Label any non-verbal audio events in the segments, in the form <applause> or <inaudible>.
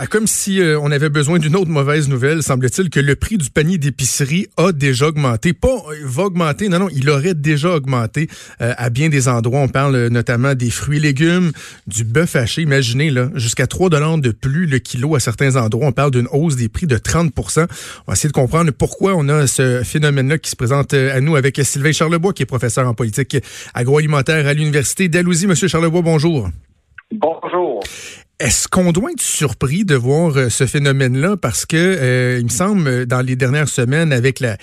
Ah, comme si euh, on avait besoin d'une autre mauvaise nouvelle, semble-t-il que le prix du panier d'épicerie a déjà augmenté. Pas euh, va augmenter, non, non, il aurait déjà augmenté euh, à bien des endroits. On parle notamment des fruits et légumes, du bœuf haché. Imaginez, là, jusqu'à 3 dollars de plus le kilo à certains endroits. On parle d'une hausse des prix de 30% On va essayer de comprendre pourquoi on a ce phénomène-là qui se présente à nous avec Sylvain Charlebois, qui est professeur en politique agroalimentaire à l'Université d'Alousie. Monsieur Charlebois, bonjour. Bonjour. Est-ce qu'on doit être surpris de voir euh, ce phénomène-là? Parce que euh, il me semble dans les dernières semaines avec la,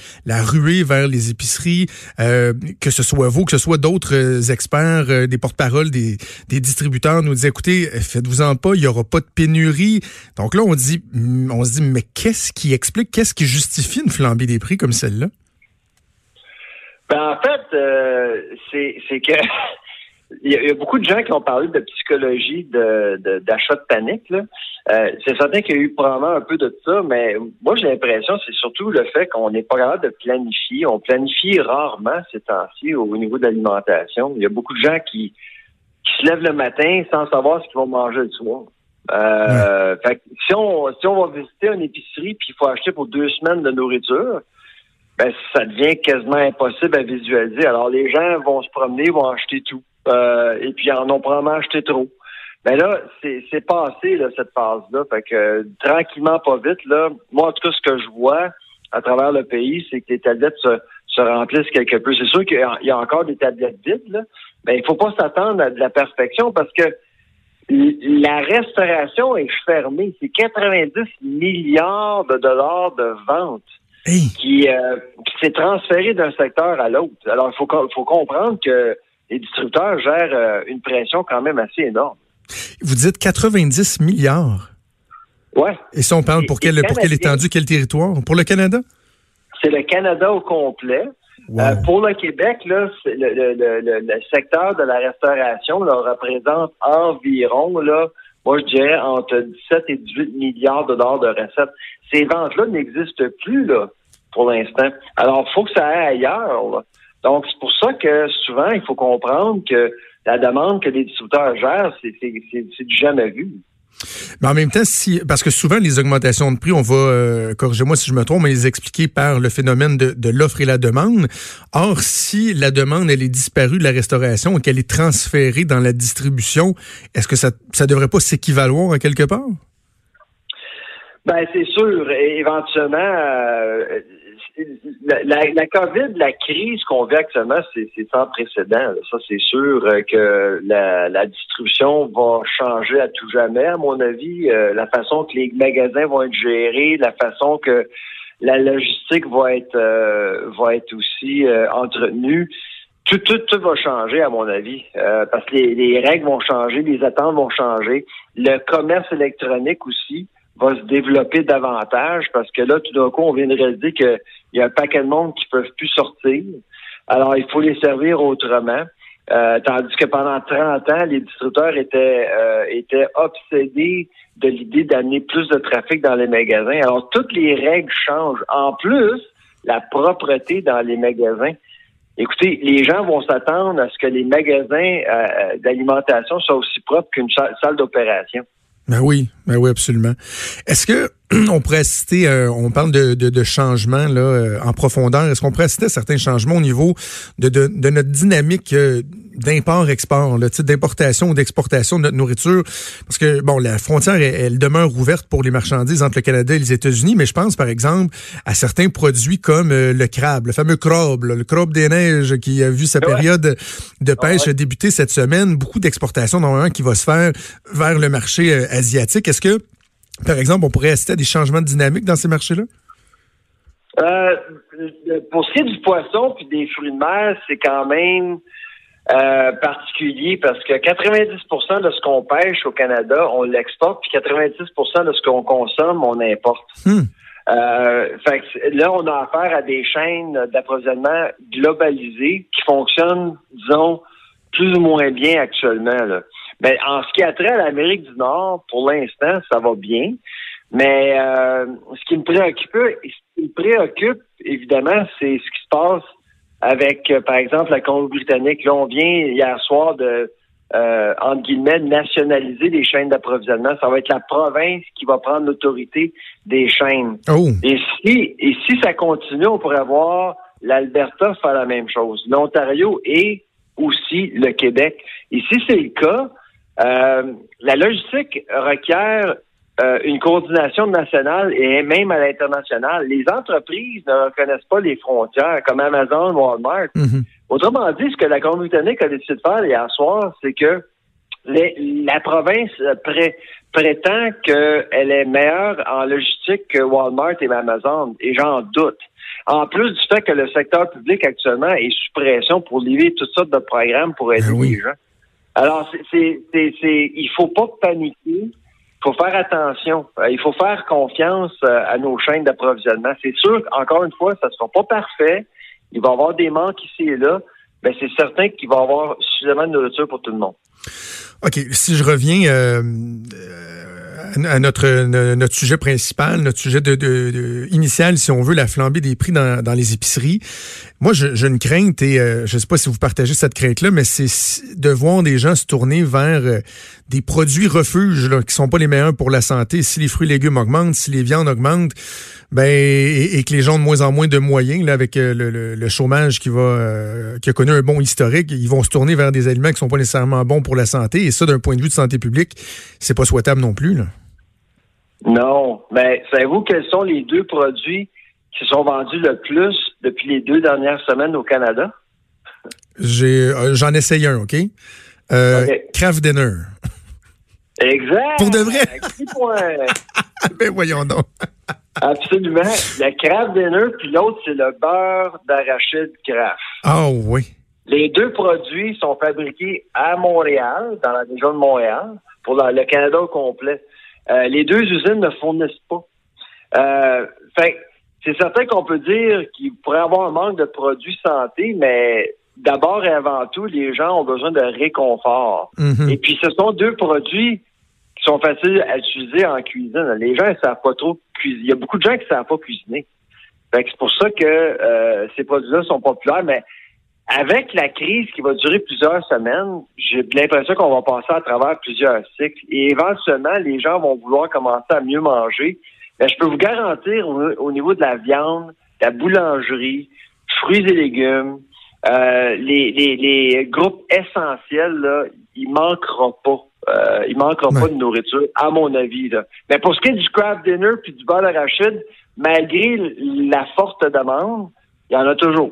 ruée vers les épiceries, euh, que ce soit vous, que ce soit d'autres experts, des porte-paroles, des, distributeurs nous disaient écoutez, faites-vous-en pas, il y aura pas de pénurie. Donc là on dit mm, on se dit mais qu'est-ce qui explique, qu'est-ce qui justifie une flambée des prix comme celle-là? Ben, en fait, c'est que <laughs> il y, a, beaucoup de gens qui ont parlé de psychologie d'achat de, panique. Euh, c'est certain qu'il y a eu probablement un peu de ça, mais moi j'ai l'impression c'est surtout le fait qu'on n'est pas capable de planifier. On planifie rarement ces temps-ci au niveau de l'alimentation. Il y a beaucoup de gens qui, qui se lèvent le matin sans savoir ce qu'ils vont manger le soir. Euh, fait si on si on va visiter une épicerie puis il faut acheter pour deux semaines de nourriture, ben ça devient quasiment impossible à visualiser. Alors les gens vont se promener, vont acheter tout. Euh, et puis en ont probablement acheté trop. Mais là, c'est passé là, cette phase-là. Fait que tranquillement, pas vite, là, moi en tout cas, ce que je vois à travers le pays, c'est que les tablettes se, se remplissent quelque peu. C'est sûr qu'il y a encore des tablettes vides, là, mais il faut pas s'attendre à de la perfection parce que la restauration est fermée. C'est 90 milliards de dollars de ventes qui, euh, qui s'est transféré d'un secteur à l'autre. Alors, il faut, faut comprendre que les distributeurs gèrent euh, une pression quand même assez énorme. Vous dites 90 milliards. Ouais. Et si on parle pour, quelle étendue, quel territoire? Pour le Canada? C'est le Canada au complet. Euh, pour le Québec, là, le, secteur de la restauration représente environ, là, moi je dirais entre 17 et 18 milliards de dollars de recettes. Ces ventes-là n'existent plus là, pour l'instant. Alors, il faut que ça aille ailleurs. Là. Donc, c'est pour ça que souvent, il faut comprendre que la demande que les distributeurs gèrent, c'est du jamais vu. Mais en même temps, si parce que souvent les augmentations de prix, on va euh, corrigez-moi si je me trompe, mais les expliquer par le phénomène de, de l'offre et la demande. Or, si la demande elle est disparue de la restauration et qu'elle est transférée dans la distribution, est-ce que ça ça devrait pas s'équivaloir à quelque part? Ben c'est sûr. éventuellement, euh, la, la, COVID, la crise qu'on vit actuellement, c'est sans précédent. Ça, c'est sûr euh, que la, la, distribution va changer à tout jamais, à mon avis. Euh, la façon que les magasins vont être gérés, la façon que la logistique va être va être aussi entretenue. Tout, tout, tout va changer, à mon avis, parce que les, les règles vont changer, les attentes vont changer. Le commerce électronique aussi va se développer davantage parce que là, tout d'un coup, on vient de réaliser qu'il y a un paquet de monde qui ne peuvent plus sortir. Alors, il faut les servir autrement. Euh, tandis que pendant 30 ans, les distributeurs étaient, euh, étaient obsédés de l'idée d'amener plus de trafic dans les magasins. Alors, toutes les règles changent. En plus, la propreté dans les magasins. Écoutez, les gens vont s'attendre à ce que les magasins euh, d'alimentation soient aussi propres qu'une salle d'opération. Ben oui, ben oui, absolument. Est-ce que <clears throat> on pourrait citer, euh, on parle de, de, de changements là, euh, en profondeur, est-ce qu'on pourrait citer certains changements au niveau de, de, de notre dynamique euh, d'import-export, le type d'importation ou d'exportation de notre nourriture? Parce que, bon, la frontière, elle, demeure ouverte pour les marchandises entre le Canada et les États-Unis, mais je pense, par exemple, à certains produits comme le crabe, le fameux crabe, le crabe des neiges qui a vu sa période de ah pêche débuter cette semaine. Beaucoup d'exportation, normalement, qui va se faire vers le marché asiatique. Est-ce que par exemple, on pourrait assister à des changements de dynamique dans ces marchés-là? Euh, pour ce qui est du poisson puis des fruits de mer, c'est quand même euh, particulier parce que 90% de ce qu'on pêche au Canada, on l'exporte, puis 90% de ce qu'on consomme, on importe. Hmm. Euh, fait là, on a affaire à des chaînes d'approvisionnement globalisées qui fonctionnent, disons, plus ou moins bien actuellement. Là. Ben, en ce qui a trait à l'Amérique du Nord, pour l'instant, ça va bien. Mais euh, ce qui me préoccupe, ce qui me préoccupe, évidemment, c'est ce qui se passe avec, euh, par exemple, la Colombie-Britannique. Là, on vient hier soir de, euh, entre guillemets, nationaliser les chaînes d'approvisionnement. Ça va être la province qui va prendre l'autorité des chaînes. Oh. Et si, et si ça continue, on pourrait voir l'Alberta faire la même chose, l'Ontario et aussi le Québec. Et si c'est le cas, euh, la logistique requiert euh, une coordination nationale et même à l'international. Les entreprises ne reconnaissent pas les frontières, comme Amazon, Walmart. Mhm. Autrement dit, ce que la Colombie-Britannique a décidé de faire hier soir, c'est que les- la province pré- prétend qu'elle est meilleure en logistique que Walmart et Amazon, et j'en doute. En plus du fait que le secteur public actuellement est sous pression pour livrer toutes sortes de programmes pour aider Ben oui. les gens. Alors, c'est, c'est, c'est, il faut pas paniquer. Il faut faire attention. Euh, il faut faire confiance euh, à nos chaînes d'approvisionnement. C'est sûr, encore une fois, ça ne sera pas parfait. Il va y avoir des manques ici et là, mais c'est certain qu'il va y avoir suffisamment de nourriture pour tout le monde. OK, si je reviens euh, euh, à notre, no- notre sujet principal, notre sujet initial, si on veut, la flambée des prix dans, les épiceries. Moi, j'ai une crainte, et euh, je ne sais pas si vous partagez cette crainte-là, mais c'est de voir des gens se tourner vers euh, des produits refuges là, qui sont pas les meilleurs pour la santé. Si les fruits et légumes augmentent, si les viandes augmentent, ben et, que les gens ont de moins en moins de moyens là, avec euh, le, chômage qui va qui a connu un bon historique, ils vont se tourner vers des aliments qui sont pas nécessairement bons pour la santé. Et ça, d'un point de vue de santé publique, c'est pas souhaitable non plus. Non, mais savez-vous quels sont les deux produits qui sont vendus le plus depuis les deux dernières semaines au Canada? J'ai euh, j'en essaye un, ok? Euh, Ok. Kraft Dinner. Exact! Pour de vrai? <laughs> Ben voyons donc. Absolument. Le Kraft Dinner, puis l'autre, c'est le beurre d'arachide Kraft. Ah oui. Les deux produits sont fabriqués à Montréal, dans la région de Montréal, pour la- le Canada au complet. Euh, les deux usines ne fournissent pas. Euh, fait c'est certain qu'on peut dire qu'il pourrait y avoir un manque de produits santé, mais d'abord et avant tout, les gens ont besoin de réconfort. Mhm. Et puis, ce sont deux produits qui sont faciles à utiliser en cuisine. Les gens ne savent pas trop cuisiner. Il y a beaucoup de gens qui ne savent pas cuisiner. Fait que c'est pour ça que euh, ces produits-là sont populaires, mais avec la crise qui va durer plusieurs semaines, j'ai l'impression qu'on va passer à travers plusieurs cycles. Et éventuellement, les gens vont vouloir commencer à mieux manger. Mais je peux vous garantir, au, au niveau de la viande, de la boulangerie, fruits et légumes, euh, les, les, les groupes essentiels, là, il manquera pas. Euh, il manquera Ouais. pas de nourriture, à mon avis. Là. Mais pour ce qui est du craft dinner puis du beurre d'arachide, malgré la forte demande, il y en a toujours.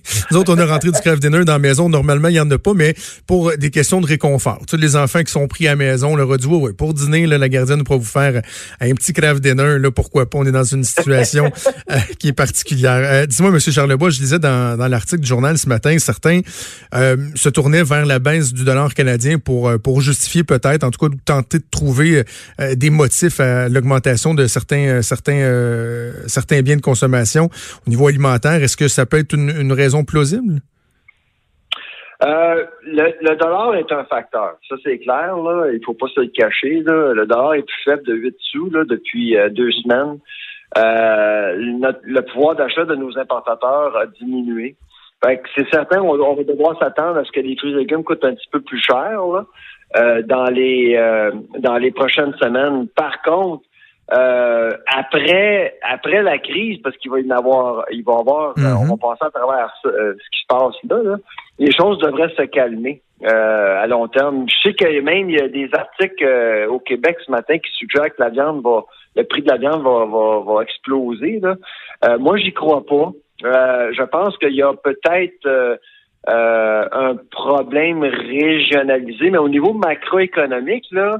Nous autres, on a rentré du craft dinner dans la maison. Normalement, il n'y en a pas, mais pour des questions de réconfort. Tous les enfants qui sont pris à la maison, leur a dit, ouais, ouais, pour dîner, là, la gardienne pourra vous faire euh, un petit craft dinner. Là, pourquoi pas? On est dans une situation <laughs> euh, qui est particulière. Euh, Dis-moi, Monsieur Charlebois, je disais dans, dans l'article du journal ce matin, certains euh, se tournaient vers la baisse du dollar canadien pour, pour justifier peut-être, en tout cas, tenter de trouver des motifs à l'augmentation de certains, certains, certains biens de consommation au niveau alimentaire. Est-ce que ça peut être une, une raison plausible? Euh, le, dollar est un facteur. Ça, c'est clair. Là. Il faut pas se le cacher. Le dollar est plus faible de 8 sous depuis euh, deux semaines. Euh, le pouvoir d'achat de nos importateurs a diminué. C'est certain, on, va devoir s'attendre à ce que les fruits et légumes coûtent un petit peu plus cher dans les prochaines semaines. Par contre, euh, après après la crise, parce qu'il va y en avoir, il va y avoir, euh, on va passer à travers ça, euh, ce qui se passe là, là, les choses devraient se calmer euh, à long terme. Je sais que même il y a des articles euh, au Québec ce matin qui suggèrent que la viande va, le prix de la viande va, va, va exploser. Là. Euh, moi, j'y crois pas. Euh, je pense qu'il y a peut-être un problème régionalisé, mais au niveau macroéconomique, là,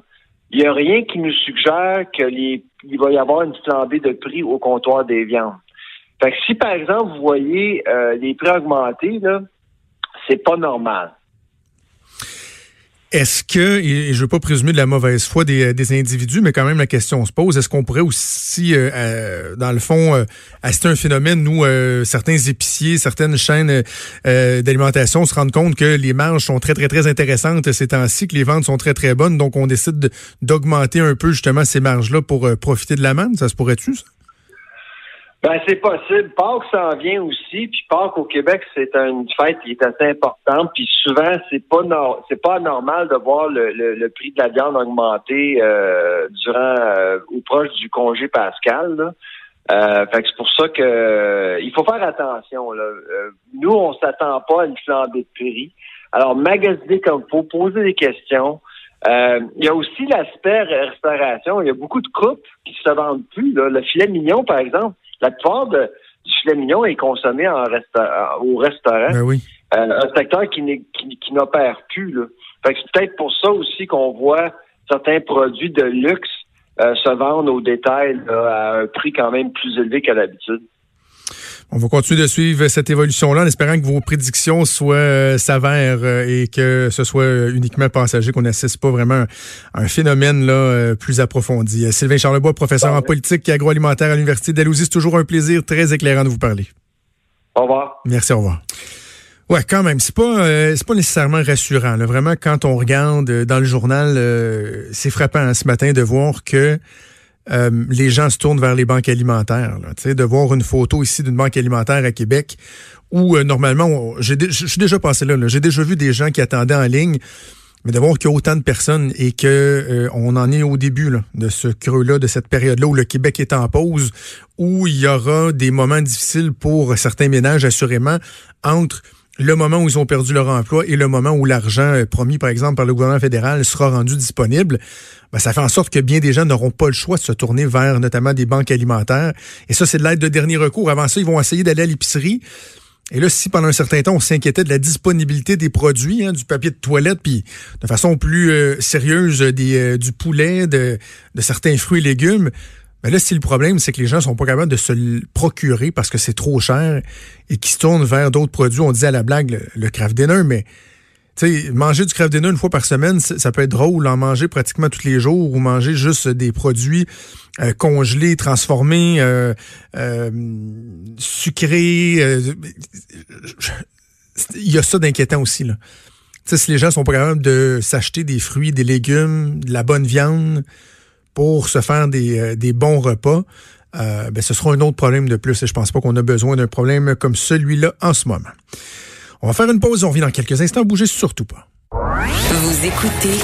il n'y a rien qui nous suggère que les, il va y avoir une flambée de prix au comptoir des viandes. Fait que si, par exemple, vous voyez euh, les prix augmenter, là, c'est pas normal. Est-ce que, et je veux pas présumer de la mauvaise foi des, des individus, mais quand même la question se pose, est-ce qu'on pourrait aussi, euh, euh, dans le fond, euh, assister un phénomène où certains épiciers, certaines chaînes d'alimentation se rendent compte que les marges sont très, très, très intéressantes ces temps-ci, que les ventes sont très, très bonnes, donc on décide d'augmenter un peu justement ces marges-là pour profiter de la manne? Ça se pourrait-tu, ça? Ben, c'est possible. Pâques s'en vient aussi, puis Pâques au Québec, c'est une fête qui est assez importante, puis souvent, c'est pas c'est pas normal de voir le, prix de la viande augmenter euh, durant euh, ou proche du congé pascal. Là. Euh, fait c'est pour ça que il faut faire attention. Là. nous, on s'attend pas à une flambée de prix. Alors, magasiner comme faut, poser des questions. il y a aussi l'aspect restauration. Il y a beaucoup de coupes qui se vendent plus. Là. Le filet mignon, par exemple, la plupart de, du filet mignon est consommé en au restaurant. Ben oui. Euh, un secteur qui, qui, n'opère plus. Là. Fait que c'est peut-être pour ça aussi qu'on voit certains produits de luxe euh, se vendre au détail à un prix quand même plus élevé qu'à l'habitude. On va continuer de suivre cette évolution-là en espérant que vos prédictions soient euh, s'avèrent euh, et que ce soit uniquement passager, qu'on n'assiste pas vraiment à un phénomène là, euh, plus approfondi. Sylvain Charlebois, professeur en politique et agroalimentaire à l'Université d'Alousie, c'est toujours un plaisir très éclairant de vous parler. Au revoir. Merci, au revoir. Ouais, quand même, c'est pas c'est pas nécessairement rassurant. Vraiment, quand on regarde dans le journal, c'est frappant hein, ce matin de voir que euh, les gens se tournent vers les banques alimentaires. Là, de voir une photo ici d'une banque alimentaire à Québec où euh, normalement, je suis déjà passé là, j'ai déjà vu des gens qui attendaient en ligne, mais de voir qu'il y a autant de personnes et que euh, on en est au début là, de ce creux-là, de cette période-là où le Québec est en pause, où il y aura des moments difficiles pour certains ménages, assurément, entre le moment où ils ont perdu leur emploi et le moment où l'argent euh, promis, par exemple, par le gouvernement fédéral sera rendu disponible, ben, ça fait en sorte que bien des gens n'auront pas le choix de se tourner vers notamment des banques alimentaires. Et ça, c'est de l'aide de dernier recours. Avant ça, ils vont essayer d'aller à l'épicerie. Et là, si pendant un certain temps, on s'inquiétait de la disponibilité des produits, hein, du papier de toilette, puis de façon plus euh, sérieuse euh, du poulet, de certains fruits et légumes, mais là, si le problème, c'est que les gens sont pas capables de se le procurer parce que c'est trop cher et qu'ils se tournent vers d'autres produits. On dit à la blague le, le craft dinner, mais sais, manger du craft dinner une fois par semaine, ça peut être drôle, en manger pratiquement tous les jours ou manger juste des produits euh, congelés, transformés, euh, euh, sucrés. il y a ça d'inquiétant aussi. Là. sais, si les gens sont pas capables de s'acheter des fruits, des légumes, de la bonne viande, pour se faire des, euh, bons repas, euh, ben, ce sera un autre problème de plus. Et je pense pas qu'on a besoin d'un problème comme celui-là en ce moment. On va faire une pause. On revient dans quelques instants. Bougez surtout pas. Vous écoutez